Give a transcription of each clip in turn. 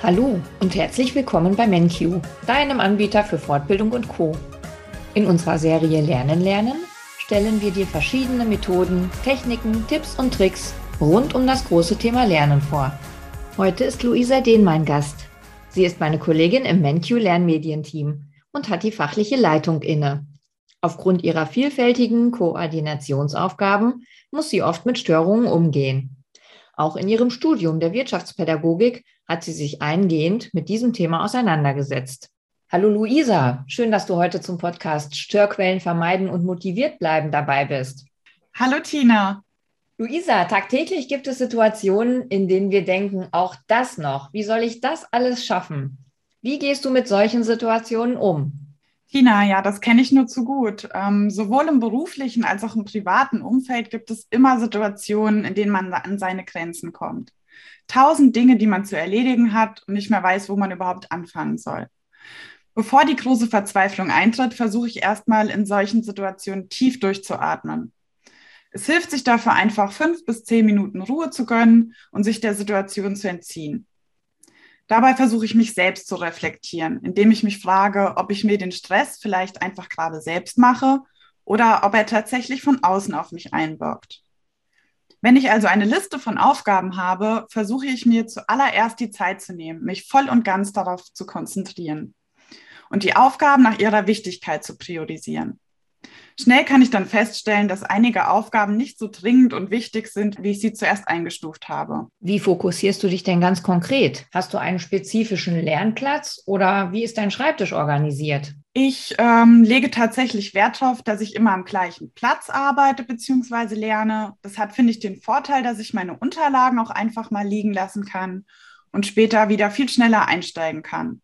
Hallo und herzlich willkommen bei MenQ, deinem Anbieter für Fortbildung und Co. In unserer Serie Lernen lernen stellen wir dir verschiedene Methoden, Techniken, Tipps und Tricks rund um das große Thema Lernen vor. Heute ist Luisa Dehn mein Gast. Sie ist meine Kollegin im MenQ Lernmedienteam und hat die fachliche Leitung inne. Aufgrund ihrer vielfältigen Koordinationsaufgaben muss sie oft mit Störungen umgehen. Auch in ihrem Studium der Wirtschaftspädagogik hat sie sich eingehend mit diesem Thema auseinandergesetzt. Hallo Luisa, schön, dass du heute zum Podcast Störquellen vermeiden und motiviert bleiben dabei bist. Hallo Tina. Luisa, tagtäglich gibt es Situationen, in denen wir denken, auch das noch, wie soll ich das alles schaffen? Wie gehst du mit solchen Situationen um? Tina, ja, das kenne ich nur zu gut. Ähm, sowohl im beruflichen als auch im privaten Umfeld gibt es immer Situationen, in denen man an seine Grenzen kommt. Tausend Dinge, die man zu erledigen hat und nicht mehr weiß, wo man überhaupt anfangen soll. Bevor die große Verzweiflung eintritt, versuche ich erstmal in solchen Situationen tief durchzuatmen. Es hilft sich dafür einfach fünf bis zehn Minuten Ruhe zu gönnen und sich der Situation zu entziehen. Dabei versuche ich mich selbst zu reflektieren, indem ich mich frage, ob ich mir den Stress vielleicht einfach gerade selbst mache oder ob er tatsächlich von außen auf mich einwirkt. Wenn ich also eine Liste von Aufgaben habe, versuche ich mir zuallererst die Zeit zu nehmen, mich voll und ganz darauf zu konzentrieren und die Aufgaben nach ihrer Wichtigkeit zu priorisieren. Schnell kann ich dann feststellen, dass einige Aufgaben nicht so dringend und wichtig sind, wie ich sie zuerst eingestuft habe. Wie fokussierst du dich denn ganz konkret? Hast du einen spezifischen Lernplatz oder wie ist dein Schreibtisch organisiert? Ich ähm, lege tatsächlich Wert darauf, dass ich immer am gleichen Platz arbeite bzw. lerne. Das hat, finde ich, den Vorteil, dass ich meine Unterlagen auch einfach mal liegen lassen kann und später wieder viel schneller einsteigen kann.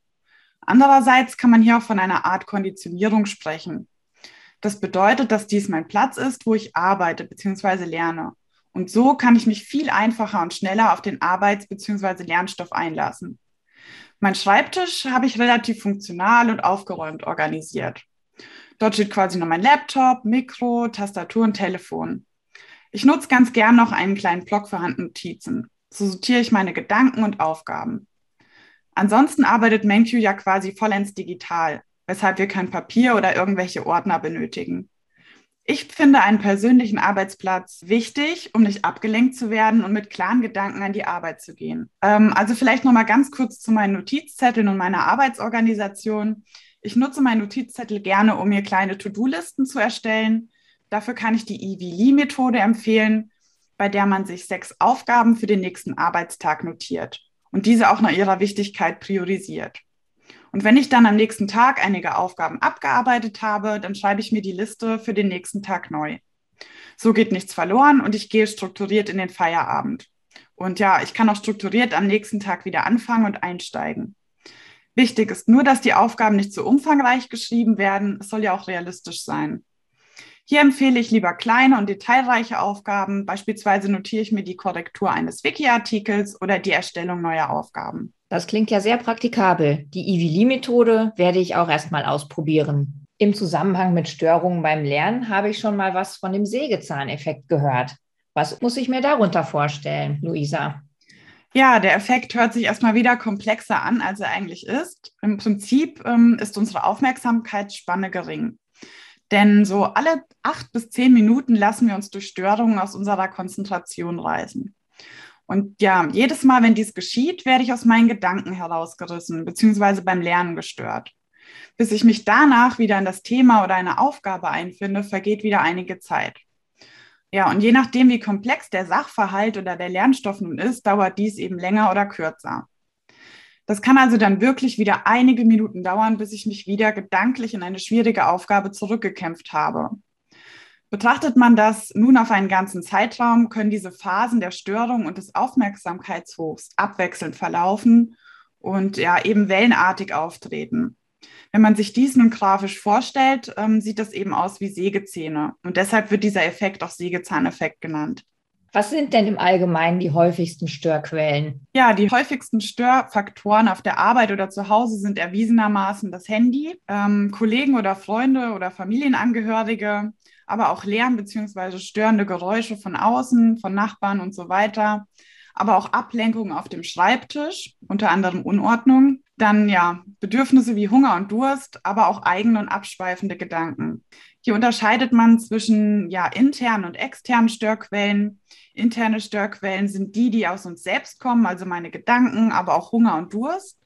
Andererseits kann man hier auch von einer Art Konditionierung sprechen. Das bedeutet, dass dies mein Platz ist, wo ich arbeite bzw. lerne. Und so kann ich mich viel einfacher und schneller auf den Arbeits- bzw. Lernstoff einlassen. Mein Schreibtisch habe ich relativ funktional und aufgeräumt organisiert. Dort steht quasi noch mein Laptop, Mikro, Tastatur und Telefon. Ich nutze ganz gern noch einen kleinen Block für Handnotizen. So sortiere ich meine Gedanken und Aufgaben. Ansonsten arbeitet MenQ ja quasi vollends digital weshalb wir kein Papier oder irgendwelche Ordner benötigen. Ich finde einen persönlichen Arbeitsplatz wichtig, um nicht abgelenkt zu werden und mit klaren Gedanken an die Arbeit zu gehen. Ähm, also vielleicht noch mal ganz kurz zu meinen Notizzetteln und meiner Arbeitsorganisation. Ich nutze meinen Notizzettel gerne, um mir kleine To-Do-Listen zu erstellen. Dafür kann ich die EVLI-Methode empfehlen, bei der man sich sechs Aufgaben für den nächsten Arbeitstag notiert und diese auch nach ihrer Wichtigkeit priorisiert. Und wenn ich dann am nächsten Tag einige Aufgaben abgearbeitet habe, dann schreibe ich mir die Liste für den nächsten Tag neu. So geht nichts verloren und ich gehe strukturiert in den Feierabend. Und ja, ich kann auch strukturiert am nächsten Tag wieder anfangen und einsteigen. Wichtig ist nur, dass die Aufgaben nicht zu umfangreich geschrieben werden. Es soll ja auch realistisch sein. Hier empfehle ich lieber kleine und detailreiche Aufgaben. Beispielsweise notiere ich mir die Korrektur eines Wiki-Artikels oder die Erstellung neuer Aufgaben. Das klingt ja sehr praktikabel. Die IVLI-Methode werde ich auch erstmal ausprobieren. Im Zusammenhang mit Störungen beim Lernen habe ich schon mal was von dem Sägezahneffekt gehört. Was muss ich mir darunter vorstellen, Luisa? Ja, der Effekt hört sich erstmal wieder komplexer an, als er eigentlich ist. Im Prinzip ähm, ist unsere Aufmerksamkeitsspanne gering. Denn so alle acht bis zehn Minuten lassen wir uns durch Störungen aus unserer Konzentration reißen. Und ja, jedes Mal, wenn dies geschieht, werde ich aus meinen Gedanken herausgerissen, beziehungsweise beim Lernen gestört. Bis ich mich danach wieder in das Thema oder eine Aufgabe einfinde, vergeht wieder einige Zeit. Ja, und je nachdem, wie komplex der Sachverhalt oder der Lernstoff nun ist, dauert dies eben länger oder kürzer. Das kann also dann wirklich wieder einige Minuten dauern, bis ich mich wieder gedanklich in eine schwierige Aufgabe zurückgekämpft habe. Betrachtet man das nun auf einen ganzen Zeitraum, können diese Phasen der Störung und des Aufmerksamkeitshochs abwechselnd verlaufen und ja eben wellenartig auftreten. Wenn man sich dies nun grafisch vorstellt, ähm, sieht das eben aus wie Sägezähne. Und deshalb wird dieser Effekt auch Sägezahneffekt genannt. Was sind denn im Allgemeinen die häufigsten Störquellen? Ja, die häufigsten Störfaktoren auf der Arbeit oder zu Hause sind erwiesenermaßen das Handy, ähm, Kollegen oder Freunde oder Familienangehörige, aber auch Lärm bzw. störende Geräusche von außen, von Nachbarn und so weiter. aber auch Ablenkungen auf dem Schreibtisch, unter anderem Unordnung. Dann ja, Bedürfnisse wie Hunger und Durst, aber auch eigene und abschweifende Gedanken. Hier unterscheidet man zwischen ja, internen und externen Störquellen. Interne Störquellen sind die, die aus uns selbst kommen, also meine Gedanken, aber auch Hunger und Durst.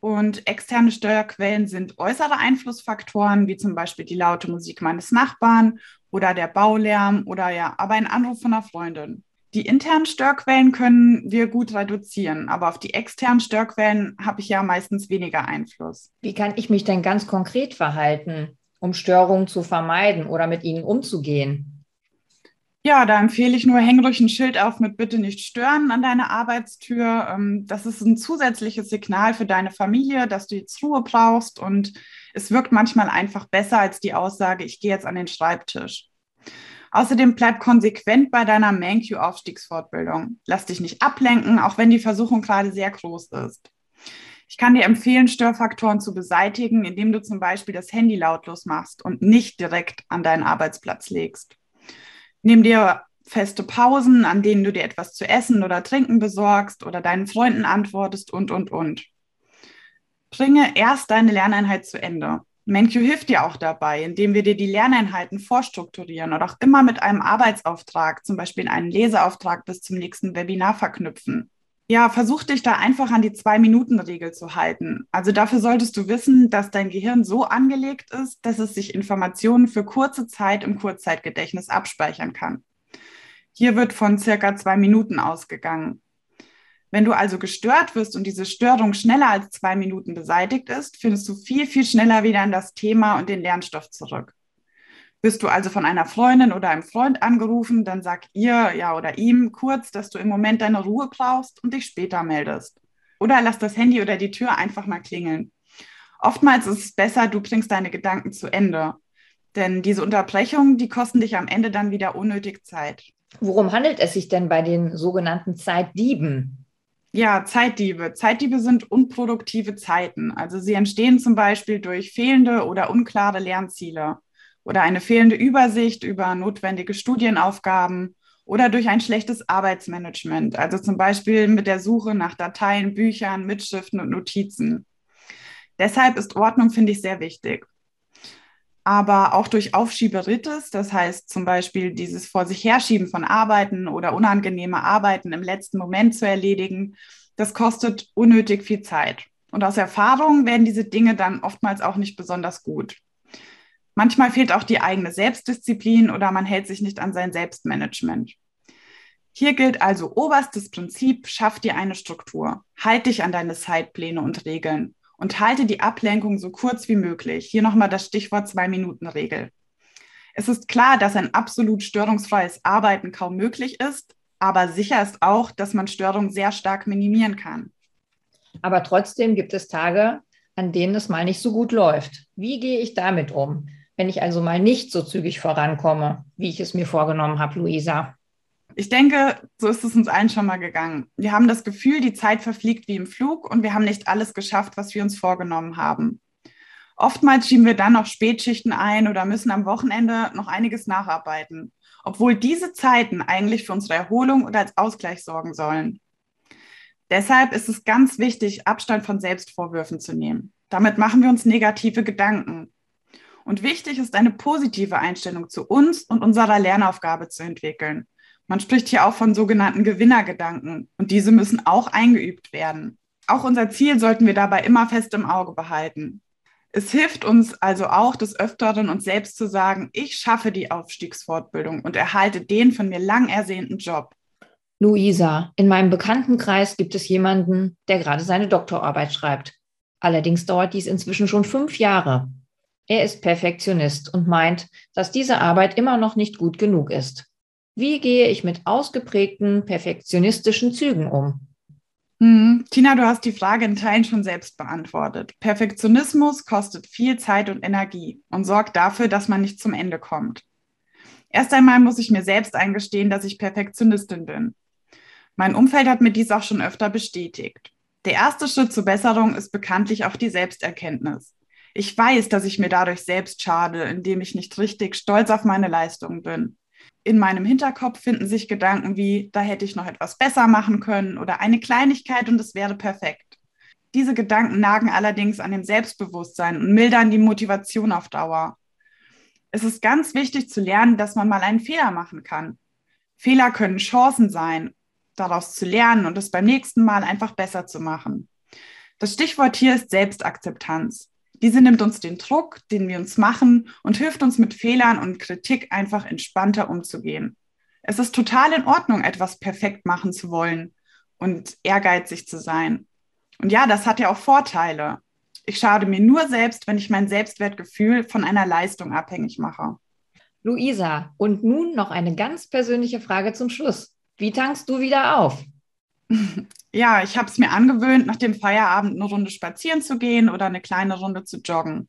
Und externe Störquellen sind äußere Einflussfaktoren, wie zum Beispiel die laute Musik meines Nachbarn oder der Baulärm oder ja, aber ein Anruf von einer Freundin. Die internen Störquellen können wir gut reduzieren, aber auf die externen Störquellen habe ich ja meistens weniger Einfluss. Wie kann ich mich denn ganz konkret verhalten, um Störungen zu vermeiden oder mit ihnen umzugehen? Ja, da empfehle ich nur, häng ruhig ein Schild auf mit Bitte nicht stören an deiner Arbeitstür. Ähm, das ist ein zusätzliches Signal für deine Familie, dass du jetzt Ruhe brauchst und es wirkt manchmal einfach besser als die Aussage, ich gehe jetzt an den Schreibtisch. Außerdem bleib konsequent bei deiner ManQ-Aufstiegsfortbildung. Lass dich nicht ablenken, auch wenn die Versuchung gerade sehr groß ist. Ich kann dir empfehlen, Störfaktoren zu beseitigen, indem du zum Beispiel das Handy lautlos machst und nicht direkt an deinen Arbeitsplatz legst. Nimm dir feste Pausen, an denen du dir etwas zu essen oder trinken besorgst oder deinen Freunden antwortest und, und, und. Bringe erst deine Lerneinheit zu Ende. MenQ hilft dir auch dabei, indem wir dir die Lerneinheiten vorstrukturieren oder auch immer mit einem Arbeitsauftrag, zum Beispiel einen Leseauftrag bis zum nächsten Webinar verknüpfen. Ja, versuch dich da einfach an die Zwei-Minuten-Regel zu halten. Also dafür solltest du wissen, dass dein Gehirn so angelegt ist, dass es sich Informationen für kurze Zeit im Kurzzeitgedächtnis abspeichern kann. Hier wird von circa zwei Minuten ausgegangen. Wenn du also gestört wirst und diese Störung schneller als zwei Minuten beseitigt ist, findest du viel, viel schneller wieder in das Thema und den Lernstoff zurück. Bist du also von einer Freundin oder einem Freund angerufen, dann sag ihr ja oder ihm kurz, dass du im Moment deine Ruhe brauchst und dich später meldest. Oder lass das Handy oder die Tür einfach mal klingeln. Oftmals ist es besser, du bringst deine Gedanken zu Ende. Denn diese Unterbrechungen, die kosten dich am Ende dann wieder unnötig Zeit. Worum handelt es sich denn bei den sogenannten Zeitdieben? Ja, Zeitdiebe. Zeitdiebe sind unproduktive Zeiten. Also sie entstehen zum Beispiel durch fehlende oder unklare Lernziele oder eine fehlende Übersicht über notwendige Studienaufgaben oder durch ein schlechtes Arbeitsmanagement, also zum Beispiel mit der Suche nach Dateien, Büchern, Mitschriften und Notizen. Deshalb ist Ordnung, finde ich, sehr wichtig aber auch durch Aufschieberitis, das heißt zum Beispiel dieses Vor sich herschieben von Arbeiten oder unangenehme Arbeiten im letzten Moment zu erledigen, das kostet unnötig viel Zeit. Und aus Erfahrung werden diese Dinge dann oftmals auch nicht besonders gut. Manchmal fehlt auch die eigene Selbstdisziplin oder man hält sich nicht an sein Selbstmanagement. Hier gilt also oberstes Prinzip, schaff dir eine Struktur. Halt dich an deine Zeitpläne und Regeln und halte die Ablenkung so kurz wie möglich. Hier nochmal das Stichwort Zwei-Minuten-Regel. Es ist klar, dass ein absolut störungsfreies Arbeiten kaum möglich ist, aber sicher ist auch, dass man Störungen sehr stark minimieren kann. Aber trotzdem gibt es Tage, an denen es mal nicht so gut läuft. Wie gehe ich damit um, wenn ich also mal nicht so zügig vorankomme, wie ich es mir vorgenommen habe, Luisa? Ich denke, so ist es uns allen schon mal gegangen. Wir haben das Gefühl, die Zeit verfliegt wie im Flug und wir haben nicht alles geschafft, was wir uns vorgenommen haben. Oftmals schieben wir dann noch Spätschichten ein oder müssen am Wochenende noch einiges nacharbeiten, obwohl diese Zeiten eigentlich für unsere Erholung oder als Ausgleich sorgen sollen. Deshalb ist es ganz wichtig, Abstand von Selbstvorwürfen zu nehmen. Damit machen wir uns negative Gedanken. Und wichtig ist, eine positive Einstellung zu uns und unserer Lernaufgabe zu entwickeln. Man spricht hier auch von sogenannten Gewinnergedanken und diese müssen auch eingeübt werden. Auch unser Ziel sollten wir dabei immer fest im Auge behalten. Es hilft uns also auch des Öfteren, uns selbst zu sagen, ich schaffe die Aufstiegsfortbildung und erhalte den von mir lang ersehnten Job. Luisa, in meinem Bekanntenkreis gibt es jemanden, der gerade seine Doktorarbeit schreibt. Allerdings dauert dies inzwischen schon fünf Jahre. Er ist Perfektionist und meint, dass diese Arbeit immer noch nicht gut genug ist. Wie gehe ich mit ausgeprägten perfektionistischen Zügen um? Hm. Tina, du hast die Frage in Teilen schon selbst beantwortet. Perfektionismus kostet viel Zeit und Energie und sorgt dafür, dass man nicht zum Ende kommt. Erst einmal muss ich mir selbst eingestehen, dass ich Perfektionistin bin. Mein Umfeld hat mir dies auch schon öfter bestätigt. Der erste Schritt zur Besserung ist bekanntlich auch die Selbsterkenntnis. Ich weiß, dass ich mir dadurch selbst schade, indem ich nicht richtig stolz auf meine Leistungen bin. in meinem Hinterkopf finden sich Gedanken wie, da hätte ich noch etwas besser machen können oder eine Kleinigkeit und es wäre perfekt. Diese Gedanken nagen allerdings an dem Selbstbewusstsein und mildern die Motivation auf Dauer. Es ist ganz wichtig zu lernen, dass man mal einen Fehler machen kann. Fehler können Chancen sein, daraus zu lernen und es beim nächsten Mal einfach besser zu machen. Das Stichwort hier ist Selbstakzeptanz. Diese nimmt uns den Druck, den wir uns machen und hilft uns mit Fehlern und Kritik einfach entspannter umzugehen. Es ist total in Ordnung, etwas perfekt machen zu wollen und ehrgeizig zu sein. Und ja, das hat ja auch Vorteile. Ich schade mir nur selbst, wenn ich mein Selbstwertgefühl von einer Leistung abhängig mache. Luisa, und nun noch eine ganz persönliche Frage zum Schluss. Wie tankst du wieder auf? Ja, ich habe es mir angewöhnt, nach dem Feierabend eine Runde spazieren zu gehen oder eine kleine Runde zu joggen.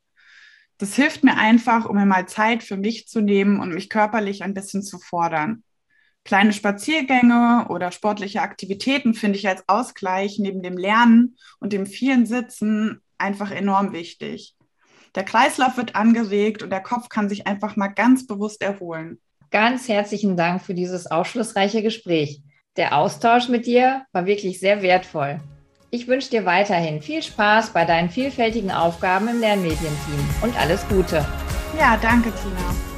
Das hilft mir einfach, um mir mal Zeit für mich zu nehmen und mich körperlich ein bisschen zu fordern. Kleine Spaziergänge oder sportliche Aktivitäten finde ich als Ausgleich neben dem Lernen und dem vielen Sitzen einfach enorm wichtig. Der Kreislauf wird angeregt und der Kopf kann sich einfach mal ganz bewusst erholen. Ganz herzlichen Dank für dieses aufschlussreiche Gespräch. Der Austausch mit dir war wirklich sehr wertvoll. Ich wünsche dir weiterhin viel Spaß bei deinen vielfältigen Aufgaben im Lernmedienteam und alles Gute. Ja, danke, Tina.